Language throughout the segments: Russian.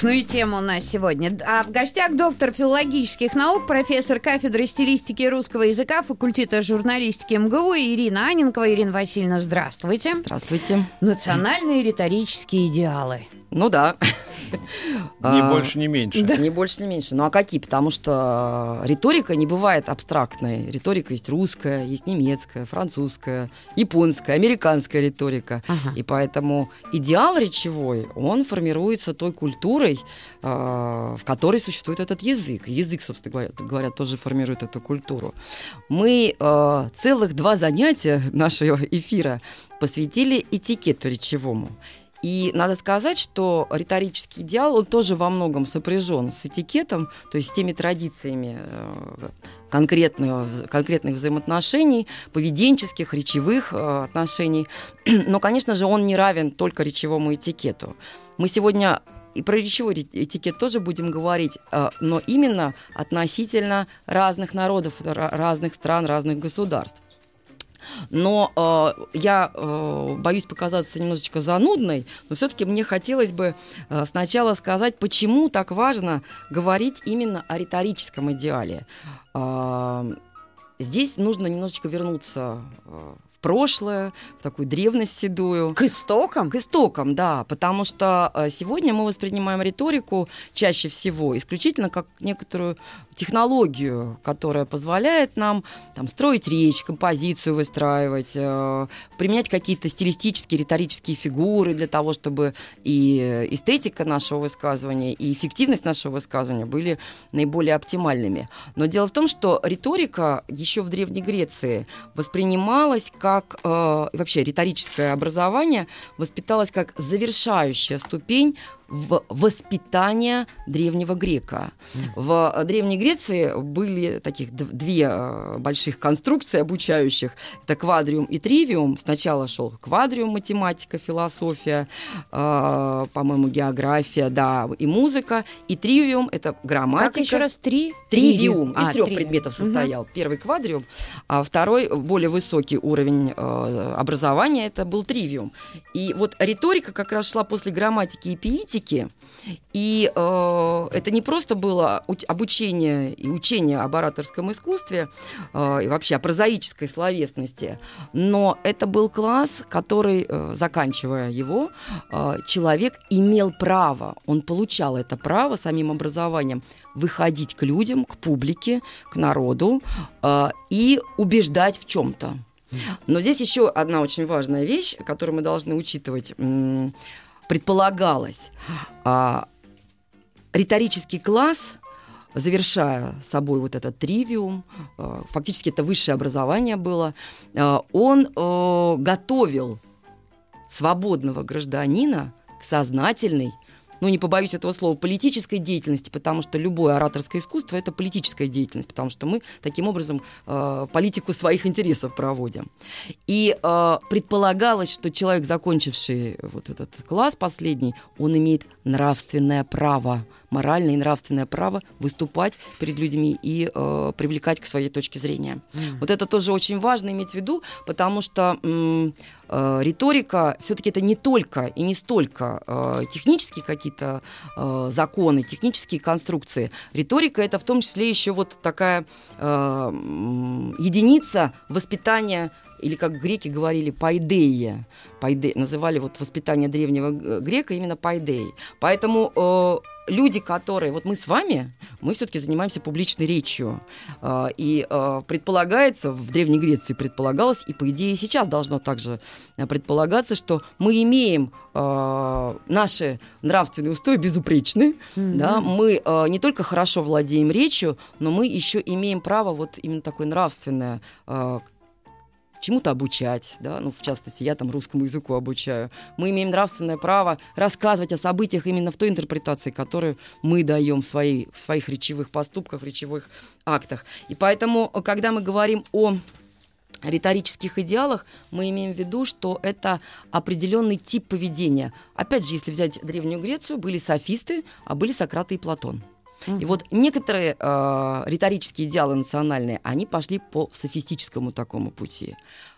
Ох, ну и тема у нас сегодня. А в гостях доктор филологических наук, профессор кафедры стилистики русского языка факультета журналистики МГУ Ирина Аненкова. Ирина Васильевна, здравствуйте. Здравствуйте. Национальные риторические идеалы. Ну да. Ни А, больше, ни меньше. Не больше, не меньше. Ну а какие? Потому что риторика не бывает абстрактной. Риторика есть русская, есть немецкая, французская, японская, американская риторика. Ага. И поэтому идеал речевой, он формируется той культурой, э, в которой существует этот язык. Язык, собственно говоря, говоря тоже формирует эту культуру. Мы э, целых два занятия нашего эфира посвятили этикету речевому. И надо сказать, что риторический идеал, он тоже во многом сопряжен с этикетом, то есть с теми традициями э, конкретных взаимоотношений, поведенческих, речевых э, отношений. Но, конечно же, он не равен только речевому этикету. Мы сегодня и про речевой ре- этикет тоже будем говорить, э, но именно относительно разных народов, ра- разных стран, разных государств. Но э, я э, боюсь показаться немножечко занудной, но все-таки мне хотелось бы э, сначала сказать, почему так важно говорить именно о риторическом идеале. Э, здесь нужно немножечко вернуться э, в прошлое, в такую древность седую. К истокам? К истокам, да, потому что э, сегодня мы воспринимаем риторику чаще всего исключительно как некоторую технологию, которая позволяет нам там, строить речь, композицию выстраивать, э, применять какие-то стилистические, риторические фигуры для того, чтобы и эстетика нашего высказывания, и эффективность нашего высказывания были наиболее оптимальными. Но дело в том, что риторика еще в Древней Греции воспринималась как, э, вообще риторическое образование воспиталось как завершающая ступень в воспитание древнего грека. В Древней Греции были таких две э, больших конструкции обучающих. Это квадриум и тривиум. Сначала шел квадриум, математика, философия, э, по-моему, география, да, и музыка. И тривиум — это грамматика. Как еще раз? Три? Тривиум из А, трех три. предметов состоял. Первый квадриум, а второй более высокий уровень э, образования это был тривиум. И вот риторика как раз шла после грамматики и пиитики. И э, это не просто было уч- обучение и учение об ораторском искусстве э, и вообще о прозаической словесности, но это был класс, который, э, заканчивая его, э, человек имел право, он получал это право самим образованием выходить к людям, к публике, к народу э, и убеждать в чем-то. Но здесь еще одна очень важная вещь, которую мы должны учитывать. Предполагалось, а, риторический класс, завершая собой вот этот тривиум, э, фактически это высшее образование было, э, он э, готовил свободного гражданина к сознательной, ну не побоюсь этого слова, политической деятельности, потому что любое ораторское искусство это политическая деятельность, потому что мы таким образом э, политику своих интересов проводим. И э, предполагалось, что человек, закончивший вот этот класс последний, он имеет нравственное право, моральное и нравственное право выступать перед людьми и э, привлекать к своей точке зрения. Вот это тоже очень важно иметь в виду, потому что э, риторика все-таки это не только и не столько э, технические какие-то э, законы, технические конструкции. Риторика это в том числе еще вот такая э, единица воспитания или как греки говорили, пайдея. Пайде, называли вот воспитание древнего г- грека именно пайдеей. Поэтому э, люди, которые... Вот мы с вами, мы все-таки занимаемся публичной речью. Э, и э, предполагается, в Древней Греции предполагалось, и по идее сейчас должно также э, предполагаться, что мы имеем наши нравственные устои безупречны, да, мы не только хорошо владеем речью, но мы еще имеем право вот именно такое нравственное чему-то обучать, да, ну, в частности, я там русскому языку обучаю. Мы имеем нравственное право рассказывать о событиях именно в той интерпретации, которую мы даем в, своей, в своих речевых поступках, в речевых актах. И поэтому, когда мы говорим о риторических идеалах мы имеем в виду, что это определенный тип поведения. Опять же, если взять Древнюю Грецию, были софисты, а были Сократы и Платон. И вот некоторые э, риторические идеалы национальные, они пошли по софистическому такому пути.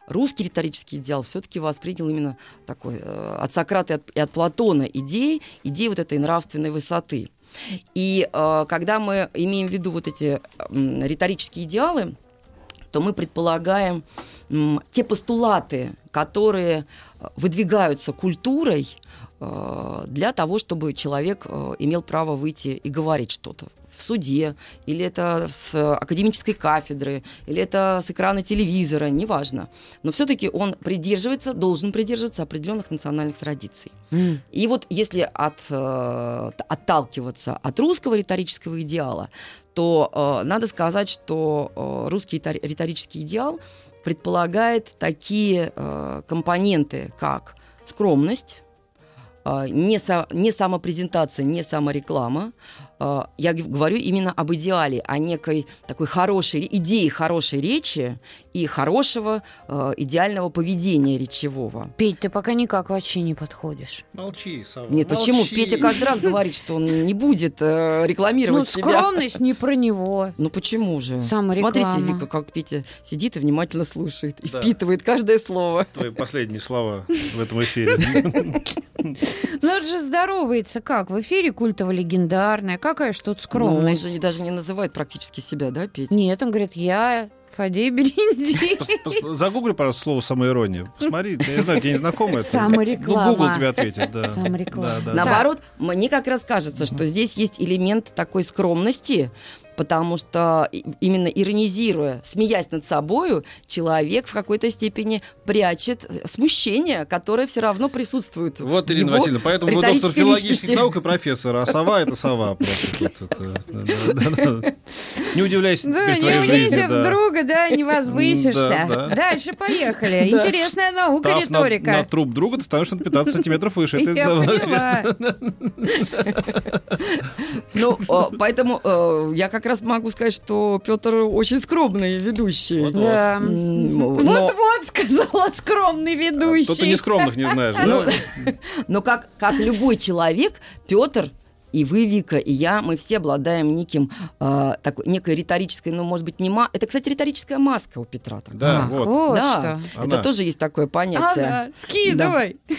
Русский риторический идеал все-таки воспринял именно такой э, от Сократа и от, и от Платона идеи, идеи вот этой нравственной высоты. И э, когда мы имеем в виду вот эти э, риторические идеалы, то мы предполагаем м, те постулаты, которые э, выдвигаются культурой э, для того, чтобы человек э, имел право выйти и говорить что-то в суде, или это с академической кафедры, или это с экрана телевизора, неважно. Но все-таки он придерживается, должен придерживаться определенных национальных традиций. Mm. И вот если от, отталкиваться от русского риторического идеала, то э, надо сказать, что э, русский риторический идеал предполагает такие э, компоненты, как скромность, э, не, со, не самопрезентация, не самореклама, Э, я говорю именно об идеале, о некой такой хорошей идее хорошей речи и хорошего э, идеального поведения речевого. Петь, ты пока никак вообще не подходишь. Молчи, Сава. Нет, молчи. почему? Петя каждый раз говорит, что он не будет э, рекламировать ну, себя. скромность не про него. Ну почему же? Самореклама. Смотрите, Вика, как Петя сидит и внимательно слушает и впитывает каждое слово. Твои последние слова в этом эфире. Ну это же здоровается как? В эфире культово-легендарная. Какая ж тут скромность? Ну, он же даже не называет практически себя, да, Петя? Нет, он говорит, я Фадей Беренди. Загугли, пожалуйста, слово самоирония. Посмотри, я не знаю, тебе не знакомо это. Самореклама. Ну, Google тебе ответит, да. Самореклама. Да, да. Наоборот, мне как раз кажется, что здесь есть элемент такой скромности, потому что именно иронизируя, смеясь над собою, человек в какой-то степени прячет смущение, которое все равно присутствует. Вот, Ирина Васильевна, поэтому вы доктор филологических наук и профессор, а сова это сова Не удивляйся теперь своей жизни. Не друга, да, не возвысишься. Дальше поехали. Интересная наука, риторика. На труп друга ты становишься на 15 сантиметров выше. Это Ну, поэтому э, я как раз могу сказать, что Петр очень скромный ведущий. Да. Вот-вот сказала скромный ведущий. Тут ты не скромных не знаешь. Но как любой человек, Петр и вы, Вика, и я, мы все обладаем неким, э, такой, некой риторической, ну, может быть, не ма... Это, кстати, риторическая маска у Петра. Такая. Да, а, вот. вот да, что. это тоже есть такое понятие. Ага, скидывай. Да.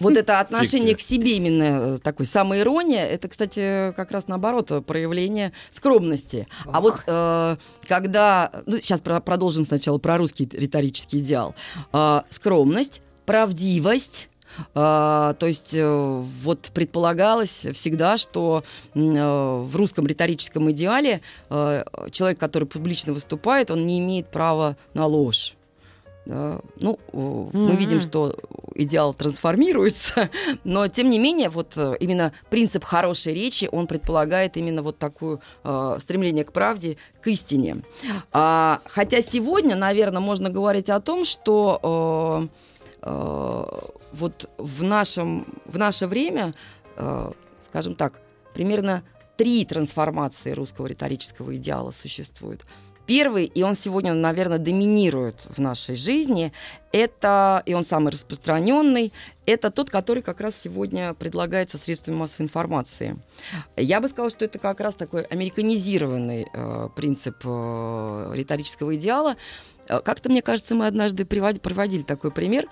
Вот это отношение к себе именно э, такой самоирония, это, кстати, как раз наоборот проявление скромности. Ох. А вот э, когда, ну, сейчас про, продолжим сначала про русский риторический идеал. Э, скромность, правдивость, а, то есть э, вот предполагалось всегда, что э, в русском риторическом идеале э, человек, который публично выступает, он не имеет права на ложь. Ну, mm-hmm. мы видим, что идеал трансформируется, но тем не менее, вот именно принцип хорошей речи, он предполагает именно вот такое э, стремление к правде, к истине. А, хотя сегодня, наверное, можно говорить о том, что э, вот в, нашем, в наше время, э, скажем так, примерно три трансформации русского риторического идеала существуют. Первый, и он сегодня, наверное, доминирует в нашей жизни, это, и он самый распространенный, это тот, который как раз сегодня предлагается средствами массовой информации. Я бы сказала, что это как раз такой американизированный э, принцип э, риторического идеала, Э, как-то, мне кажется, мы однажды приводили такой пример.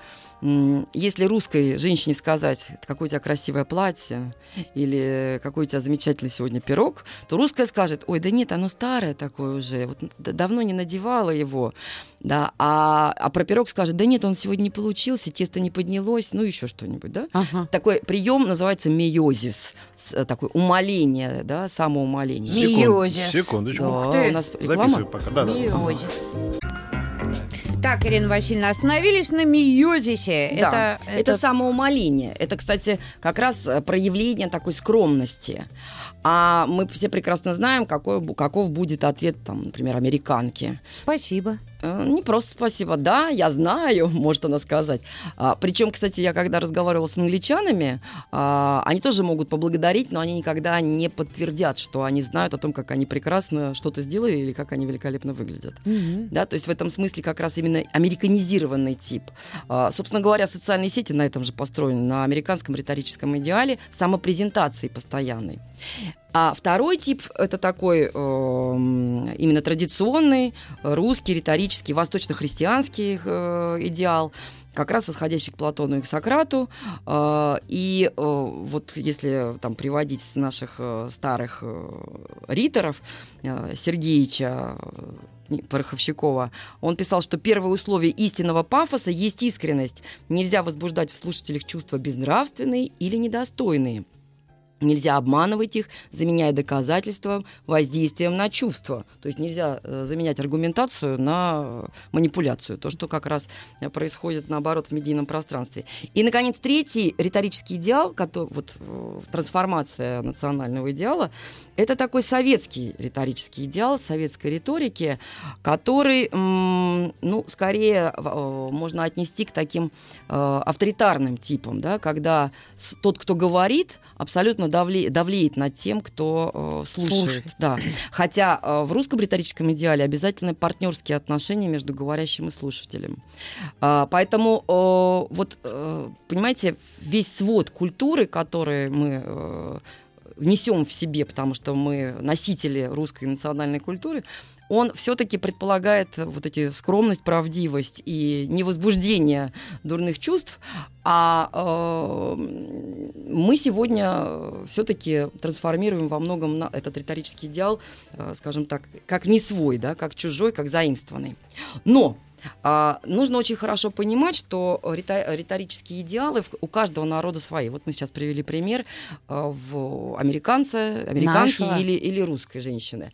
Если русской женщине сказать, какое у тебя красивое платье, или какой у тебя замечательный сегодня пирог, то русская скажет, ой, да нет, оно старое такое уже, вот давно не надевала его. Да, а, а про пирог скажет, да нет, он сегодня не получился, тесто не поднялось, ну еще что-нибудь. Да? Ага. Такой прием называется миозис, э, такое умоление, да, самоумоление. Миозис. Секундочку. Да, у нас реклама. пока. Да, Миозис. Так, Ирина Васильевна, остановились на миозисе. Да, это, это... это самоумоление. Это, кстати, как раз э, проявление такой скромности. А мы все прекрасно знаем, какой, каков будет ответ, там, например, американки. Спасибо. Э, не просто спасибо, да, я знаю, может она сказать. А, причем, кстати, я когда разговаривала с англичанами, а, они тоже могут поблагодарить, но они никогда не подтвердят, что они знают о том, как они прекрасно что-то сделали или как они великолепно выглядят. Mm-hmm. Да, то есть в этом смысле как раз именно американизированный тип. А, собственно говоря, социальные сети на этом же построены, на американском риторическом идеале самопрезентации постоянной. А второй тип это такой э, именно традиционный русский, риторический, восточно-христианский э, идеал, как раз восходящий к Платону и к Сократу. Э, и э, вот если там приводить наших э, старых э, риторов, э, Сергеевича, э, Пороховщикова, он писал, что первое условие истинного пафоса есть искренность. Нельзя возбуждать в слушателях чувства безнравственные или недостойные. Нельзя обманывать их, заменяя доказательством воздействием на чувства. То есть нельзя э, заменять аргументацию на манипуляцию. То, что как раз происходит, наоборот, в медийном пространстве. И, наконец, третий риторический идеал, который, вот, э, трансформация национального идеала, это такой советский риторический идеал, советской риторики, который, ну, скорее э, можно отнести к таким авторитарным типам, да, когда тот, кто говорит, абсолютно давле, давлеет над тем, кто э, слушает. слушает. Да. Хотя э, в русском риторическом идеале обязательно партнерские отношения между говорящим и слушателем. Э, поэтому э, вот, э, понимаете, весь свод культуры, который мы э, несем в себе, потому что мы носители русской национальной культуры, он все-таки предполагает вот эти скромность, правдивость и невозбуждение дурных чувств, а э, мы сегодня все-таки трансформируем во многом на этот риторический идеал, э, скажем так, как не свой, да, как чужой, как заимствованный. Но а, нужно очень хорошо понимать, что риторические идеалы у каждого народа свои. Вот мы сейчас привели пример а, в американца, американки или, или русской женщины.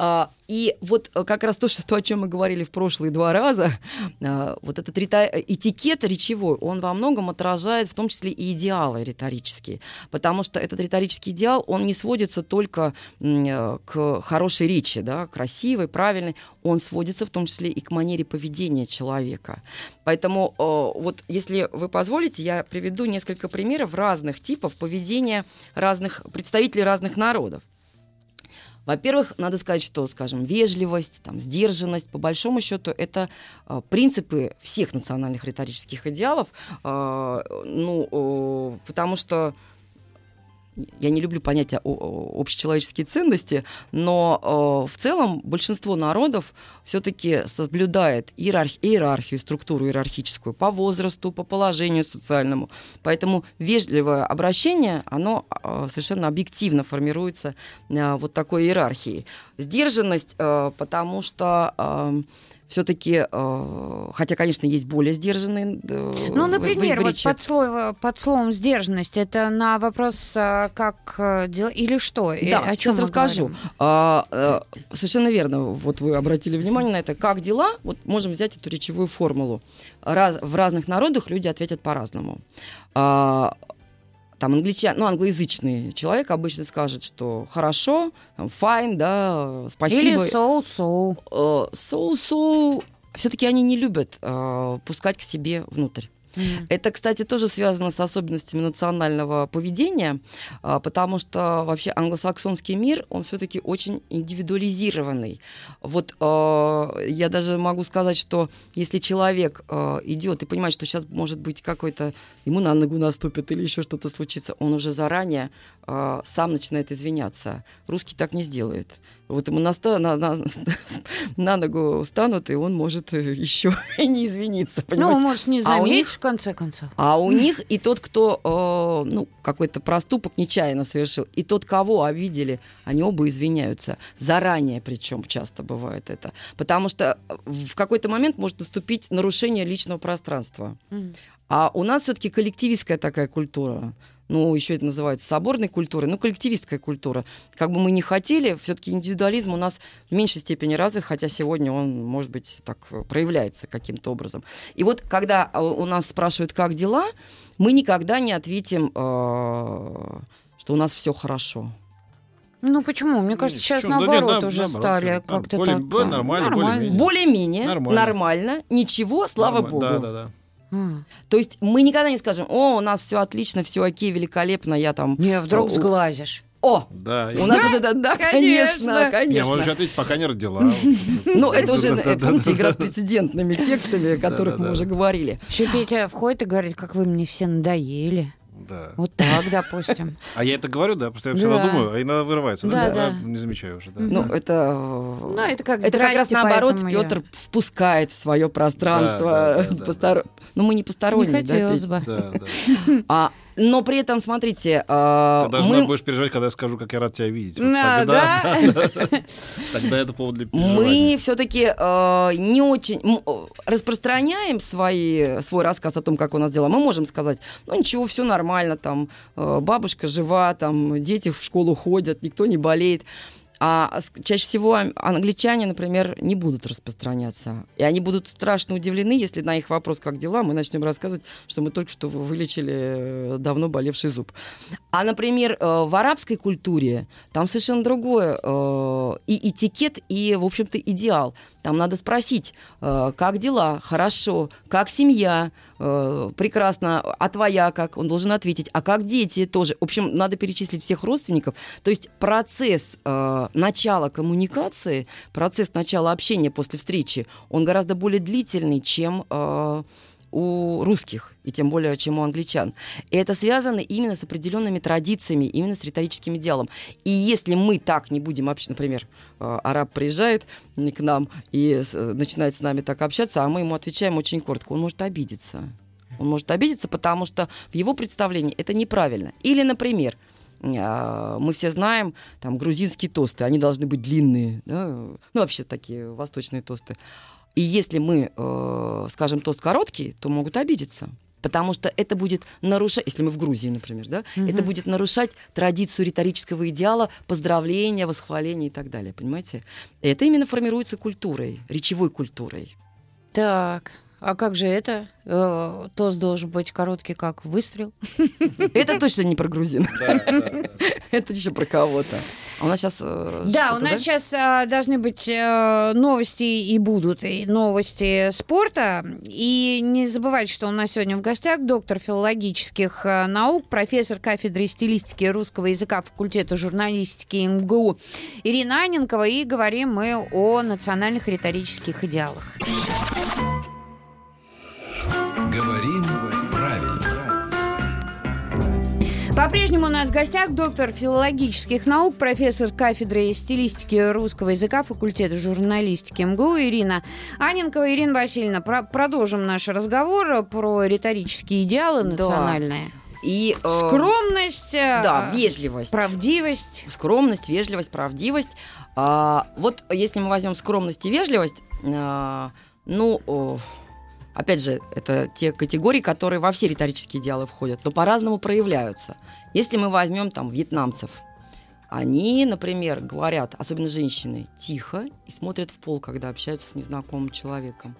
А, и вот как раз то, что, то, о чем мы говорили в прошлые два раза, а, вот этот рита... этикет речевой, он во многом отражает в том числе и идеалы риторические. Потому что этот риторический идеал, он не сводится только к хорошей речи, да, красивой, правильной, он сводится в том числе и к манере поведения человека. Поэтому э, вот если вы позволите, я приведу несколько примеров разных типов поведения разных представителей разных народов. Во-первых, надо сказать, что, скажем, вежливость, там, сдержанность, по большому счету, это э, принципы всех национальных риторических идеалов, э, ну, э, потому что я не люблю понятие общечеловеческие ценности, но э, в целом большинство народов все-таки соблюдает иерарх, иерархию, структуру иерархическую по возрасту, по положению социальному. Поэтому вежливое обращение, оно э, совершенно объективно формируется э, вот такой иерархией. Сдержанность, э, потому что э, все-таки, э, хотя, конечно, есть более сдержанные. Э, ну, например, вот под, слой, под словом сдержанность это на вопрос, э, как э, дела или что? Да, о чем расскажу. А, а, совершенно верно. Вот вы обратили внимание на это. Как дела? Вот можем взять эту речевую формулу. Раз, в разных народах люди ответят по-разному. А, там англичан, ну, англоязычный человек обычно скажет, что хорошо, там, fine, да, спасибо. Или so-so. So-so. Все-таки они не любят uh, пускать к себе внутрь. Mm. Это, кстати, тоже связано с особенностями национального поведения, а, потому что вообще англосаксонский мир, он все-таки очень индивидуализированный. Вот а, я даже могу сказать, что если человек а, идет и понимает, что сейчас может быть какой-то, ему на ногу наступит или еще что-то случится, он уже заранее сам начинает извиняться. Русский так не сделает. Вот ему на, на, на, на ногу станут, и он может еще и не извиниться. Понимаете? Ну, может не заметить, а них, в конце концов. А у них и тот, кто э, ну, какой-то проступок нечаянно совершил, и тот, кого обидели, они оба извиняются. Заранее причем часто бывает это. Потому что в какой-то момент может наступить нарушение личного пространства. Mm. А у нас все-таки коллективистская такая культура ну, еще это называется соборной культурой, ну, коллективистская культура. Как бы мы ни хотели, все-таки индивидуализм у нас в меньшей степени развит, хотя сегодня он, может быть, так проявляется каким-то образом. И вот, когда э, у нас спрашивают, как дела, мы никогда не ответим, э, что у нас все хорошо. Ну почему? Мне кажется, сейчас Почему? Ну, наоборот нет, на- уже наоборот, стали да. как-то Более- так. более а, нормально, более-менее. Более-менее нормально. Нормально. ничего, слава Норма- богу. Да, да, да. То есть мы никогда не скажем, о, у нас все отлично, все окей, великолепно, я там... Не, вдруг О, сглазишь. О, Да. у нас вот это, да, конечно. конечно, Я могу конечно. ответить, пока не родила. Ну, это уже, э, помните, игра с прецедентными текстами, о которых мы уже говорили. Еще Петя входит и говорит, как вы мне все надоели. Да. Вот так, допустим. А я это говорю, да, просто я Да. всегда думаю, а иногда вырывается. Да, Да. Не замечаю уже. Ну, это... Ну, это как Это как раз наоборот, Петр впускает в свое пространство. Ну, мы не Не посторонние, да, хотелось бы. Да, да. А, но при этом, смотрите, а, Ты даже мы, будешь переживать, когда я скажу, как я рад тебя видеть. Вот Да, тогда- да. Тогда это повод для переживания. мы все-таки не очень м, э, распространяем свои, свой рассказ о том, как у нас дела. Мы можем сказать, ну ничего, все нормально, там э, бабушка жива, там дети в школу ходят, никто не болеет. А чаще всего ан- англичане, например, не будут распространяться. И они будут страшно удивлены, если на их вопрос, как дела, мы начнем рассказывать, что мы только что вылечили э, давно болевший зуб. А, например, э, в арабской культуре там совершенно другое. э, И этикет, и, в общем-то, идеал. Там надо спросить, как дела, хорошо, как семья, э, прекрасно, а твоя как? Он должен ответить. А как дети тоже? В общем, надо перечислить всех родственников. То есть процесс э, начала коммуникации, процесс начала общения после встречи, он гораздо более длительный, чем э, у русских, и тем более, чем у англичан. И это связано именно с определенными традициями, именно с риторическим идеалом. И если мы так не будем общаться, например, э, араб приезжает к нам и э, начинает с нами так общаться, а мы ему отвечаем очень коротко, он может обидеться. Он может обидеться, потому что в его представлении это неправильно. Или, например, а, мы все знаем, там, грузинские тосты, они должны быть длинные, да? ну, вообще такие восточные тосты. И если мы э, скажем тост короткий, то могут обидеться. Потому что это будет нарушать, если мы в Грузии, например, да, Мгм. это будет нарушать традицию риторического идеала, поздравления, восхваления и так далее, понимаете? Это именно формируется культурой, речевой культурой. Так, а как же это? Э, Тост должен быть короткий, как выстрел. Это точно не про грузин, это еще про кого-то. А у нас сейчас... Да, у нас сейчас должны быть э, новости и будут и новости спорта. И не забывайте, что у нас сегодня в гостях доктор филологических э, наук, профессор кафедры стилистики русского языка факультета журналистики МГУ Ирина Аненкова. И говорим мы о национальных риторических идеалах. По-прежнему у нас в гостях доктор филологических наук, профессор кафедры стилистики русского языка факультета журналистики МГУ Ирина Аненкова. Ирина Васильевна, про- продолжим наш разговор про риторические идеалы Да. национальные. И, э, Скромность, э, Да, вежливость. правдивость. Скромность, вежливость, правдивость. А, вот если мы возьмем скромность и вежливость, а, ну, опять же, это те категории, которые во все риторические идеалы входят, но по-разному проявляются. Если мы возьмем там вьетнамцев, они, например, говорят, особенно женщины, тихо и смотрят в пол, когда общаются с незнакомым человеком.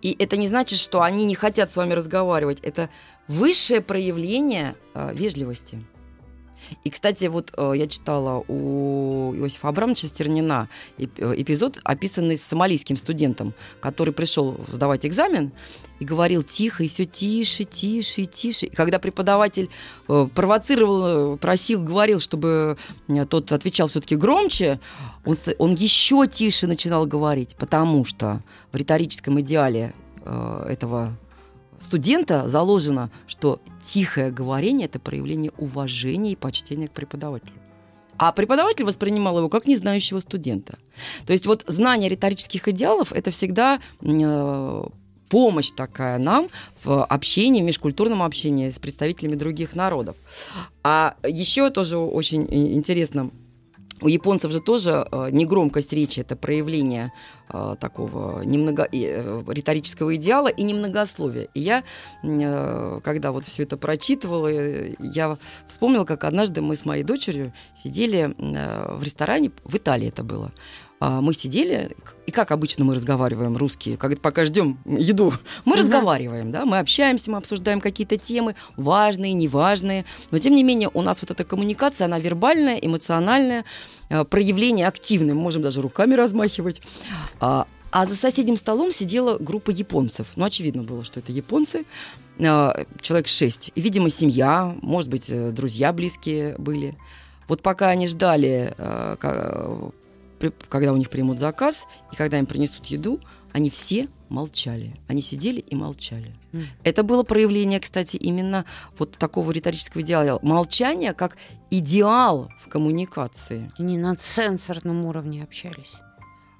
И это не значит, что они не хотят с вами разговаривать. Это высшее проявление э, вежливости. И, кстати, вот э, я читала у Иосифа Абрамовича Стернина э, эпизод, описанный с сомалийским студентом, который пришел сдавать экзамен и говорил тихо, и все тише, тише, тише. И когда преподаватель э, провоцировал, просил, говорил, чтобы тот отвечал все-таки громче, он, он еще тише начинал говорить, потому что в риторическом идеале этого студента заложено, что тихое говорение – это проявление уважения и почтения к преподавателю. А преподаватель воспринимал его как незнающего студента. То есть вот знание риторических идеалов – это всегда э, помощь такая нам в общении, в межкультурном общении с представителями других народов. А еще тоже очень интересно, у японцев же тоже э, негромкость речи – это проявление э, такого немного, э, риторического идеала и немногословия. И я, э, когда вот все это прочитывала, я вспомнила, как однажды мы с моей дочерью сидели э, в ресторане, в Италии это было, мы сидели, и как обычно мы разговариваем, русские, как пока ждем еду, мы угу. разговариваем, да, мы общаемся, мы обсуждаем какие-то темы, важные, неважные, но тем не менее у нас вот эта коммуникация, она вербальная, эмоциональная, а, проявление активное, мы можем даже руками размахивать. А, а за соседним столом сидела группа японцев. Ну, очевидно было, что это японцы, человек шесть. И, видимо, семья, может быть, э, друзья близкие были. Вот пока они ждали когда у них примут заказ, и когда им принесут еду, они все молчали. Они сидели и молчали. Mm. Это было проявление, кстати, именно вот такого риторического идеала. Молчание как идеал в коммуникации. Они на сенсорном уровне общались.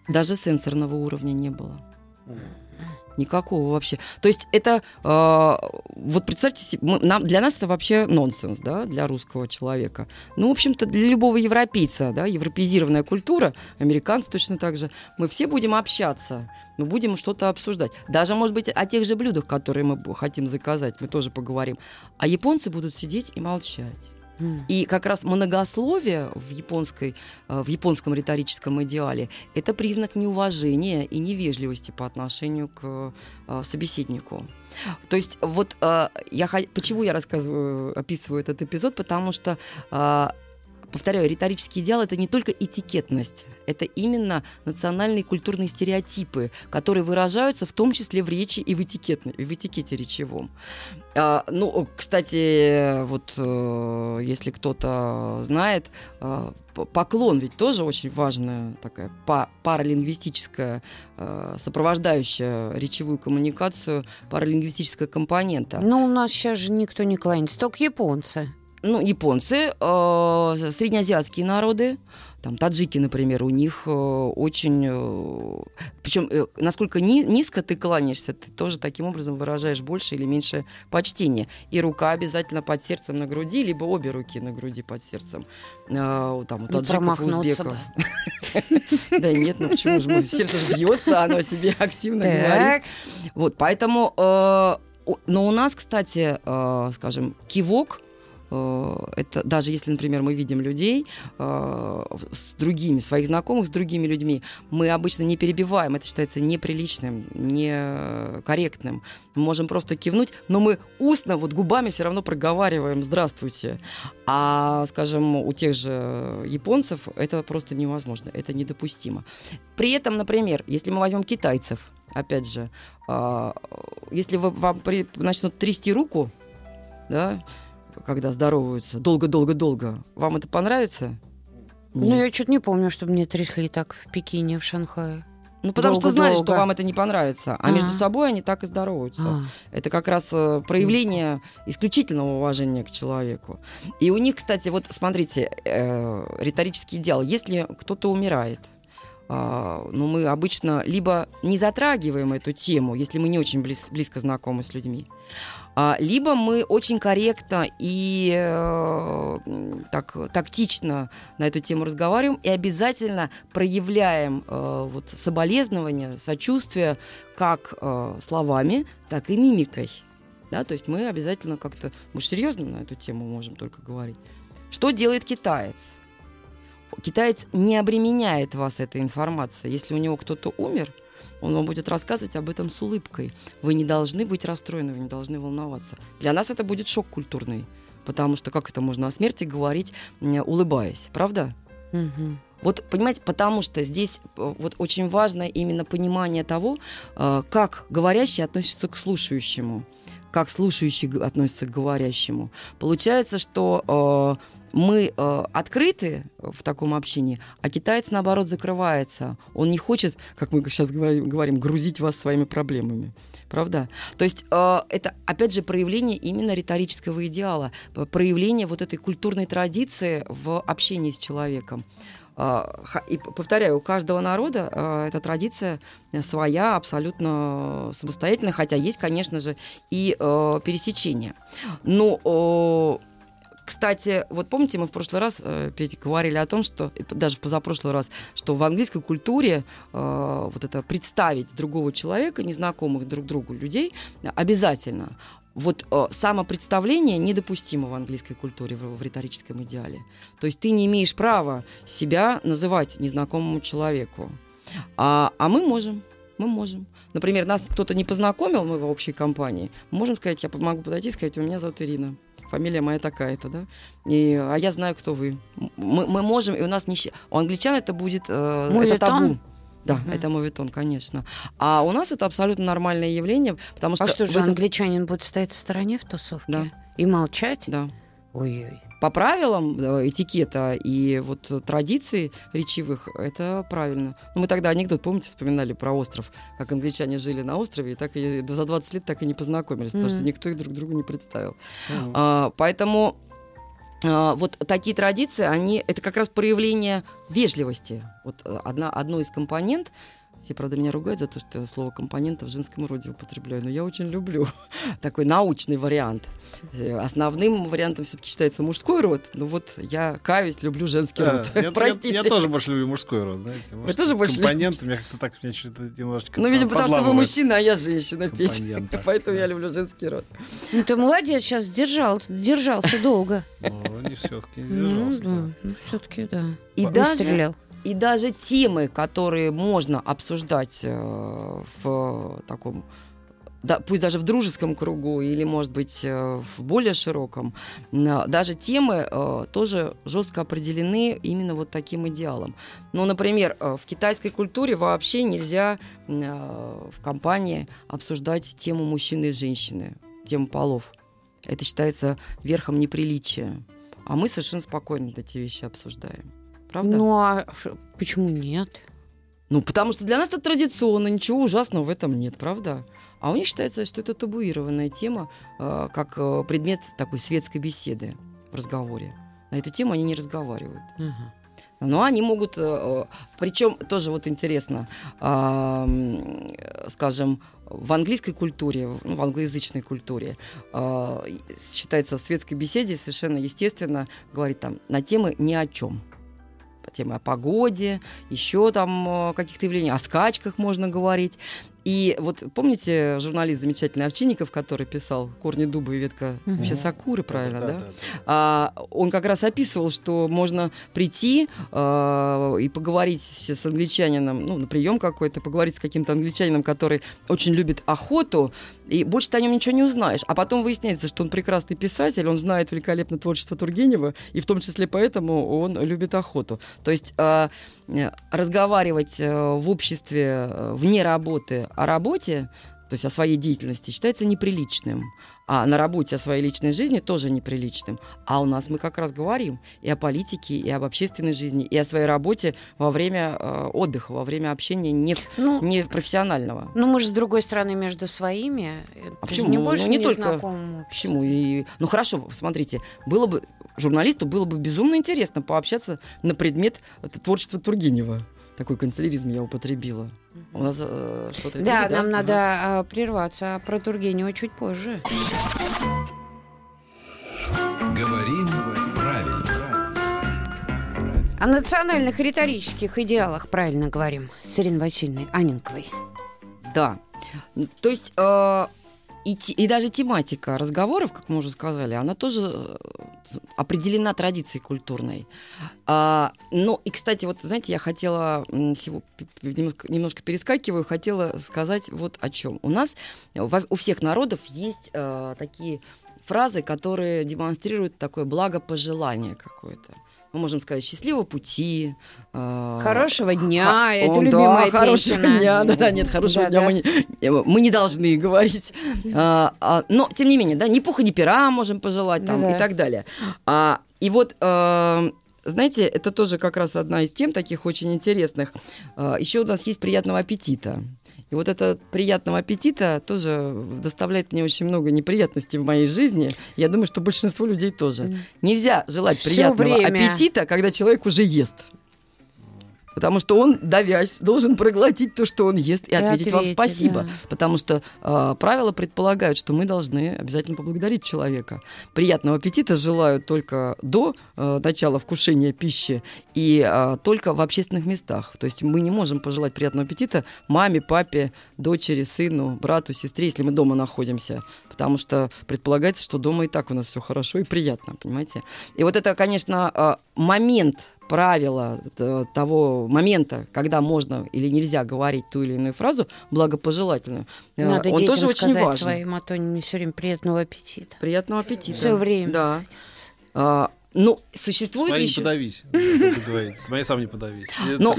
Даже сенсорного уровня не было. Mm. Никакого вообще. То есть это, э, вот представьте себе, мы, нам, для нас это вообще нонсенс, да, для русского человека. Ну, в общем-то, для любого европейца, да, европеизированная культура, американцы точно так же, мы все будем общаться, мы будем что-то обсуждать. Даже, может быть, о тех же блюдах, которые мы хотим заказать, мы тоже поговорим. А японцы будут сидеть и молчать. И как раз многословие в, японской, э, в японском риторическом идеале – это признак неуважения и невежливости по отношению к э, собеседнику. То есть вот э, я, почему я рассказываю, описываю этот эпизод, потому что повторяю, риторический идеал это не только этикетность, это именно национальные культурные стереотипы, которые выражаются в том числе в речи и в, в этикете речевом. А, ну, кстати, вот э, если кто-то знает, э, поклон ведь тоже очень важная такая паралингвистическая, э, сопровождающая речевую коммуникацию паралингвистическая компонента. Ну, у нас сейчас же никто не кланяется, только японцы ну, японцы, э, среднеазиатские народы, там таджики, например, у них э, очень, э, причем э, насколько ни, низко ты кланяешься, ты тоже таким образом выражаешь больше или меньше почтения. И рука обязательно под сердцем на груди, либо обе руки на груди под сердцем. Э, там у таджиков и узбеков. Да нет, ну почему же сердце бьется, оно себе активно говорит. Вот, поэтому, э, но у нас, кстати, э, скажем, кивок это даже если, например, мы видим людей э, с другими, своих знакомых с другими людьми, мы обычно не перебиваем, это считается неприличным, некорректным. Мы можем просто кивнуть, но мы устно, вот губами все равно проговариваем «здравствуйте». А, скажем, у тех же японцев это просто невозможно, это недопустимо. При этом, например, если мы возьмем китайцев, опять же, а, если вы, вам начнут трясти руку, да, когда здороваются долго-долго-долго. Вам это понравится? Нет. Ну, я что-то не помню, чтобы мне трясли так в Пекине, в Шанхае. Ну, потому долго, что знали, долго. что вам это не понравится. А, а между собой они так и здороваются. А. Это как раз э, проявление исключительного уважения к человеку. И у них, кстати, вот смотрите, э, риторический идеал. Если кто-то умирает, э, ну, мы обычно либо не затрагиваем эту тему, если мы не очень близ, близко знакомы с людьми, либо мы очень корректно и э, так, тактично на эту тему разговариваем и обязательно проявляем э, вот, соболезнования, сочувствие как э, словами, так и мимикой. Да, то есть мы обязательно как-то, мы серьезно на эту тему можем только говорить. Что делает китаец? Китаец не обременяет вас этой информацией. Если у него кто-то умер, он вам будет рассказывать об этом с улыбкой. Вы не должны быть расстроены, вы не должны волноваться. Для нас это будет шок культурный, потому что как это можно о смерти говорить, улыбаясь, правда? Угу. Вот, понимаете, потому что здесь э, вот очень важно именно понимание того, э, как говорящий относится к слушающему, как слушающий относится к говорящему. Получается, что э, мы э, открыты в таком общении, а китаец, наоборот, закрывается. Он не хочет, как мы сейчас говорим, грузить вас своими проблемами. Правда? То есть э, это, опять же, проявление именно риторического идеала, проявление вот этой культурной традиции в общении с человеком. А, и повторяю, у каждого народа э, эта традиция своя, абсолютно самостоятельная, хотя есть, конечно же, и э, пересечения. Но кстати, вот помните, мы в прошлый раз, э, Петя, говорили о том, что, даже в позапрошлый раз, что в английской культуре э, вот это представить другого человека, незнакомых друг другу людей, обязательно. Вот э, самопредставление недопустимо в английской культуре, в, в риторическом идеале. То есть ты не имеешь права себя называть незнакомому человеку. А, а мы можем. Мы можем. Например, нас кто-то не познакомил, мы в общей компании. Можем сказать, я могу подойти и сказать, у меня зовут Ирина фамилия моя такая-то, да, и, а я знаю, кто вы. Мы, мы можем, и у нас не... У англичан это будет... Э, это табу. Да, угу. это моветон, конечно. А у нас это абсолютно нормальное явление, потому что... А что же, этом... англичанин будет стоять в стороне в тусовке? Да. И молчать? Да. Ой-ой по правилам этикета и вот традиций речевых, это правильно. Ну, мы тогда анекдот, помните, вспоминали про остров, как англичане жили на острове, и так и за 20 лет так и не познакомились, mm-hmm. потому что никто их друг другу не представил. Mm-hmm. А, поэтому а, вот такие традиции, они, это как раз проявление вежливости. Вот одна, одно из компонент все, правда, меня ругают за то, что я слово компонента в женском роде употребляю, но я очень люблю такой научный вариант. Э, основным вариантом все-таки считается мужской род, но вот я каюсь, люблю женский род. Я, Простите. Я, я тоже больше люблю мужской род, знаете. Может, Вы тоже больше Компонент, меня как-то так мне что-то немножечко Ну, видимо, потому что вы мужчина, а я женщина, Петя. Поэтому я люблю женский род. Ну, ты молодец, сейчас держал, держался долго. Ну, не все-таки не держался. Ну, все-таки, да. И даже, и даже темы, которые можно обсуждать э, в таком пусть даже в дружеском кругу или, может быть, э, в более широком, даже темы э, тоже жестко определены именно вот таким идеалом. Ну, например, в китайской культуре вообще нельзя в компании обсуждать тему мужчины и женщины, тему полов. Это считается верхом неприличия. А мы совершенно спокойно эти вещи обсуждаем правда? Ну а почему нет? Ну, потому что для нас это традиционно, ничего ужасного в этом нет, правда? А у них считается, что это табуированная тема, э, как э, предмет такой светской беседы в разговоре. На эту тему они не разговаривают. Угу. Но они могут, э, причем тоже вот интересно, скажем, в английской культуре, ну, в англоязычной культуре считается в светской беседе совершенно естественно говорить там на темы ни о чем темы о погоде, еще там э, каких-то явлениях, о скачках можно говорить. И вот помните журналист замечательный Овчинников, который писал «Корни дуба и ветка угу. вообще сакуры», правильно, да? да? да, да. А, он как раз описывал, что можно прийти а, и поговорить с англичанином, ну, на прием какой-то, поговорить с каким-то англичанином, который очень любит охоту, и больше ты о нем ничего не узнаешь. А потом выясняется, что он прекрасный писатель, он знает великолепно творчество Тургенева, и в том числе поэтому он любит охоту. То есть а, разговаривать э, в обществе э, вне работы о работе, то есть о своей деятельности, считается неприличным. А на работе о своей личной жизни тоже неприличным. А у нас мы как раз говорим и о политике, и об общественной жизни, и о своей работе во время э, отдыха, во время общения не, ну, не профессионального. Ну, мы же, с другой стороны, между своими. А почему? Не больше ну, не только. Почему? И, ну, хорошо, смотрите, было бы журналисту было бы безумно интересно пообщаться на предмет творчества Тургенева такой канцеляризм я употребила. У нас э, что-то... Да, нам да? надо э, прерваться про Тургенева чуть позже. Говорим правильно. О национальных риторических идеалах правильно говорим с Ириной Васильевной Анинковой. Да. То есть... Э, и, и даже тематика разговоров, как мы уже сказали, она тоже э, определена традицией культурной. А, ну и, кстати, вот, знаете, я хотела, всего, немножко, немножко перескакиваю, хотела сказать вот о чем. У нас, у всех народов есть а, такие фразы, которые демонстрируют такое благопожелание какое-то мы можем сказать счастливого пути. Э, хорошего дня, ха- это о, любимая да, песня. Хорошего дня, да, да, нет, хорошего да, дня да. Мы, не, мы не должны говорить. А, а, но, тем не менее, да, ни пуха, ни пера можем пожелать там, да, и так далее. А, и вот а, знаете, это тоже как раз одна из тем таких очень интересных. Еще у нас есть приятного аппетита. И вот это приятного аппетита тоже доставляет мне очень много неприятностей в моей жизни. Я думаю, что большинство людей тоже. Нельзя желать Всё приятного время. аппетита, когда человек уже ест. Потому что он, давясь, должен проглотить то, что он ест, и, и ответить, ответить вам спасибо. Да. Потому что э, правила предполагают, что мы должны обязательно поблагодарить человека. Приятного аппетита желаю только до э, начала вкушения пищи и э, только в общественных местах. То есть мы не можем пожелать приятного аппетита маме, папе, дочери, сыну, брату, сестре, если мы дома находимся. Потому что предполагается, что дома и так у нас все хорошо и приятно, понимаете? И вот это, конечно, момент правила того момента, когда можно или нельзя говорить ту или иную фразу благопожелательную, э, Надо он тоже очень важен. своим, а то не все время приятного аппетита. Приятного аппетита. Все время. Да. А, ну, существует Свои еще... не подавись, с моей сам не подавись. Ну,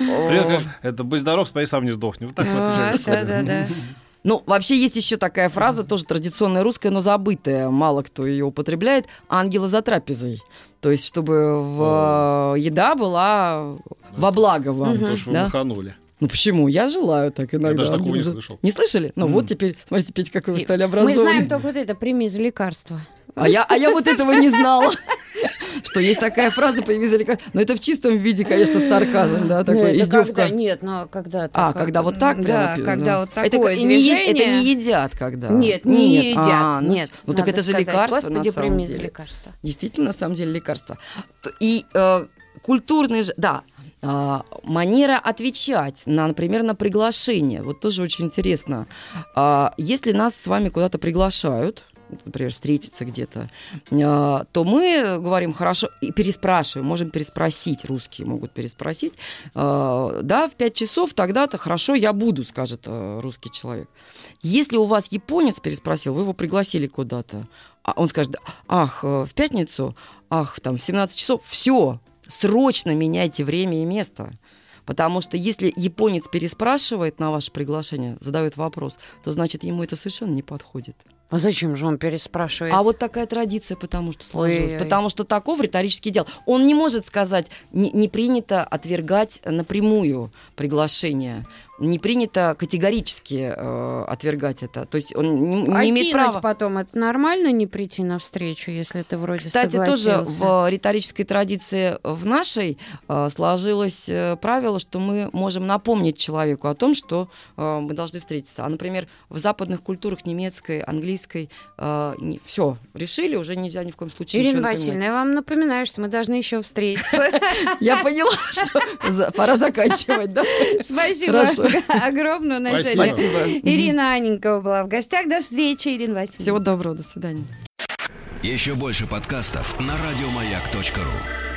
это будь здоров, с моей сам не сдохни. Вот так вот а, Да, да, да. Ну, вообще есть еще такая фраза, тоже традиционная русская, но забытая, мало кто ее употребляет, ангела за трапезой. То есть, чтобы в, еда была во благо вам. Потому что вы маханули. Ну почему? Я желаю так иногда. Я даже такого не слышал. Не слышали? Ну mm. вот теперь, смотрите, Петя, какой вы стали образованный. Мы знаем только вот это, прими за лекарство. А я, а я вот этого не знала. Что есть такая фраза «привези лекарство». Но это в чистом виде, конечно, сарказм, да, такой, нет, издевка. Когда, нет, но когда А, когда вот так Да, когда ну. вот такое движение. Это не едят когда. Нет, не едят, а, ну, нет. Ну так это же лекарство, на самом деле. лекарство. Действительно, на самом деле, лекарство. И э, культурные же, да, а, манера отвечать на, например, на приглашение. Вот тоже очень интересно. А, если нас с вами куда-то приглашают, например, встретиться где-то, а, то мы говорим хорошо и переспрашиваем, можем переспросить, русские могут переспросить. Да, в 5 часов тогда-то хорошо, я буду, скажет русский человек. Если у вас японец переспросил, вы его пригласили куда-то, он скажет, ах, в пятницу, ах, там, в 17 часов, все, срочно меняйте время и место. Потому что если японец переспрашивает на ваше приглашение, задает вопрос, то значит ему это совершенно не подходит. А зачем же он переспрашивает? А вот такая традиция, потому что сложилась. Ой-ой-ой. Потому что таков риторический дел. Он не может сказать, не, не принято отвергать напрямую приглашение не принято категорически э, отвергать это. То есть он не, не а имеет права. потом это нормально не прийти на встречу, если ты вроде Кстати, согласился? тоже в риторической традиции в нашей э, сложилось э, правило, что мы можем напомнить человеку о том, что э, мы должны встретиться. А, например, в западных культурах немецкой, английской э, не, все решили, уже нельзя ни в коем случае. Ирина Васильевна, я вам напоминаю, что мы должны еще встретиться. Я поняла, что пора заканчивать, да? Спасибо. огромную на Спасибо. сегодня. Ирина Аненькова была в гостях. До встречи, Ирина Васильевна. Всего доброго, до свидания. Еще больше подкастов на радиомаяк.ру